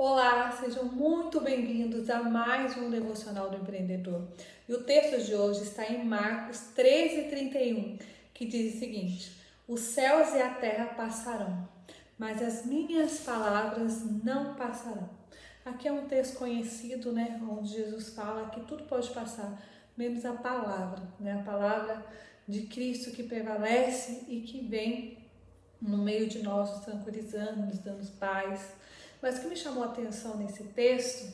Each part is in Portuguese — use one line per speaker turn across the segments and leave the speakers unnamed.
Olá, sejam muito bem-vindos a mais um Devocional do Empreendedor. E o texto de hoje está em Marcos 13, 31, que diz o seguinte: Os céus e a terra passarão, mas as minhas palavras não passarão. Aqui é um texto conhecido, né, onde Jesus fala que tudo pode passar, menos a palavra, né, a palavra de Cristo que prevalece e que vem no meio de nós, tranquilizando, nos dando paz mas o que me chamou a atenção nesse texto,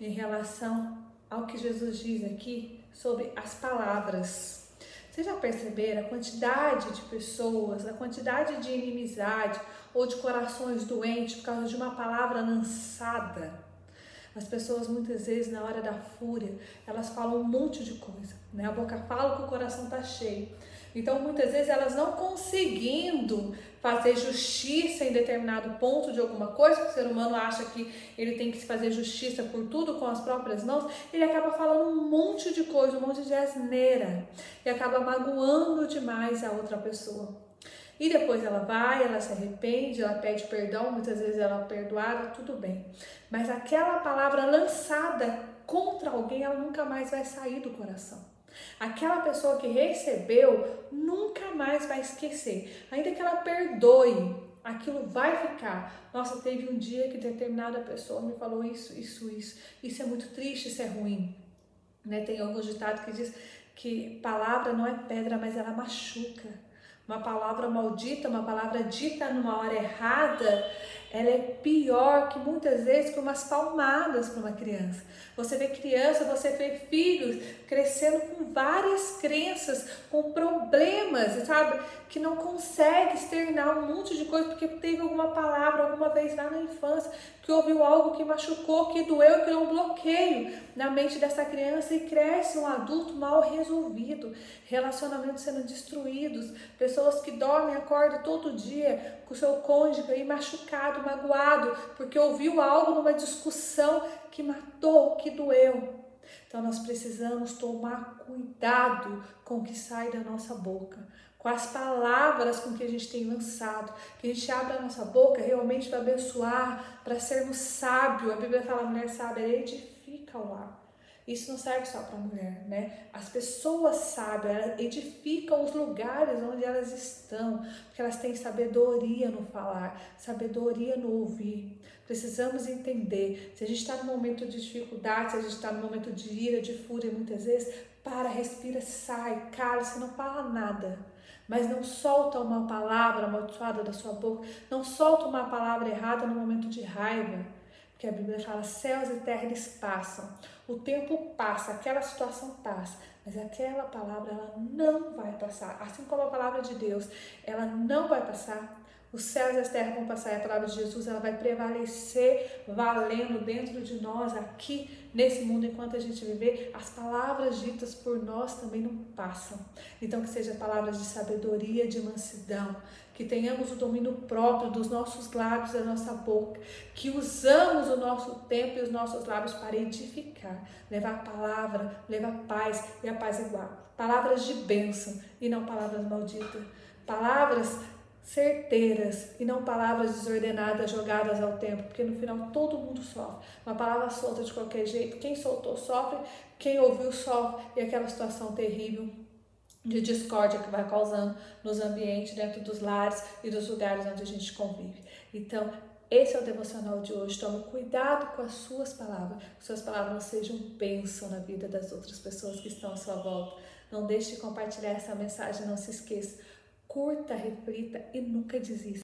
em relação ao que Jesus diz aqui sobre as palavras. Vocês já perceberam a quantidade de pessoas, a quantidade de inimizade ou de corações doentes por causa de uma palavra lançada? As pessoas muitas vezes na hora da fúria, elas falam um monte de coisa, né? A boca fala que o coração tá cheio. Então, muitas vezes, elas não conseguindo fazer justiça em determinado ponto de alguma coisa, que o ser humano acha que ele tem que se fazer justiça por tudo com as próprias mãos, ele acaba falando um monte de coisa, um monte de asneira, e acaba magoando demais a outra pessoa. E depois ela vai, ela se arrepende, ela pede perdão, muitas vezes ela é perdoada, tudo bem. Mas aquela palavra lançada contra alguém, ela nunca mais vai sair do coração. Aquela pessoa que recebeu nunca mais vai esquecer. Ainda que ela perdoe, aquilo vai ficar. Nossa, teve um dia que determinada pessoa me falou isso, isso, isso. Isso é muito triste, isso é ruim. Né? Tem alguns ditados que diz que palavra não é pedra, mas ela machuca. Uma palavra maldita, uma palavra dita numa hora errada, ela é pior que muitas vezes que umas palmadas para uma criança. Você vê criança, você vê filhos crescendo com várias crenças, com problemas, sabe? Que não consegue externar um monte de coisa porque teve alguma palavra alguma vez lá na infância que ouviu algo que machucou, que doeu, que criou um bloqueio na mente dessa criança e cresce um adulto mal resolvido, relacionamentos sendo destruídos, pessoas que dormem, acordam todo dia com seu cônjuge aí machucado, magoado, porque ouviu algo numa discussão que matou, que doeu. Então nós precisamos tomar cuidado com o que sai da nossa boca, com as palavras com que a gente tem lançado, que a gente abra a nossa boca realmente para abençoar, para sermos sábios. A Bíblia fala, a mulher sábia edifica o lar. Isso não serve só para a mulher, né? As pessoas sábias, elas edificam os lugares onde elas estão, porque elas têm sabedoria no falar, sabedoria no ouvir. Precisamos entender, se a gente está no momento de dificuldade, se a gente está no momento de ira, de fúria, muitas vezes, para, respira, sai, cala-se, não fala nada. Mas não solta uma palavra amaldiçoada da sua boca, não solta uma palavra errada no momento de raiva que a Bíblia fala, céus e terra eles passam, o tempo passa, aquela situação passa, mas aquela palavra ela não vai passar, assim como a palavra de Deus, ela não vai passar. Os céus e as terras vão passar e a palavra de Jesus ela vai prevalecer valendo dentro de nós aqui nesse mundo enquanto a gente viver. As palavras ditas por nós também não passam. Então que seja palavras de sabedoria, de mansidão, que tenhamos o domínio próprio dos nossos lábios, da nossa boca, que usamos o nosso tempo e os nossos lábios para edificar, levar a palavra, levar paz e a paz igual. Palavras de bênção e não palavras malditas. Palavras certeiras e não palavras desordenadas jogadas ao tempo, porque no final todo mundo sofre. Uma palavra solta de qualquer jeito, quem soltou sofre, quem ouviu sofre e aquela situação terrível de discórdia que vai causando nos ambientes, dentro dos lares e dos lugares onde a gente convive. Então, esse é o devocional de hoje. Tome cuidado com as suas palavras, que suas palavras sejam bênção na vida das outras pessoas que estão à sua volta. Não deixe de compartilhar essa mensagem, não se esqueça. Curta, reflita e nunca desista.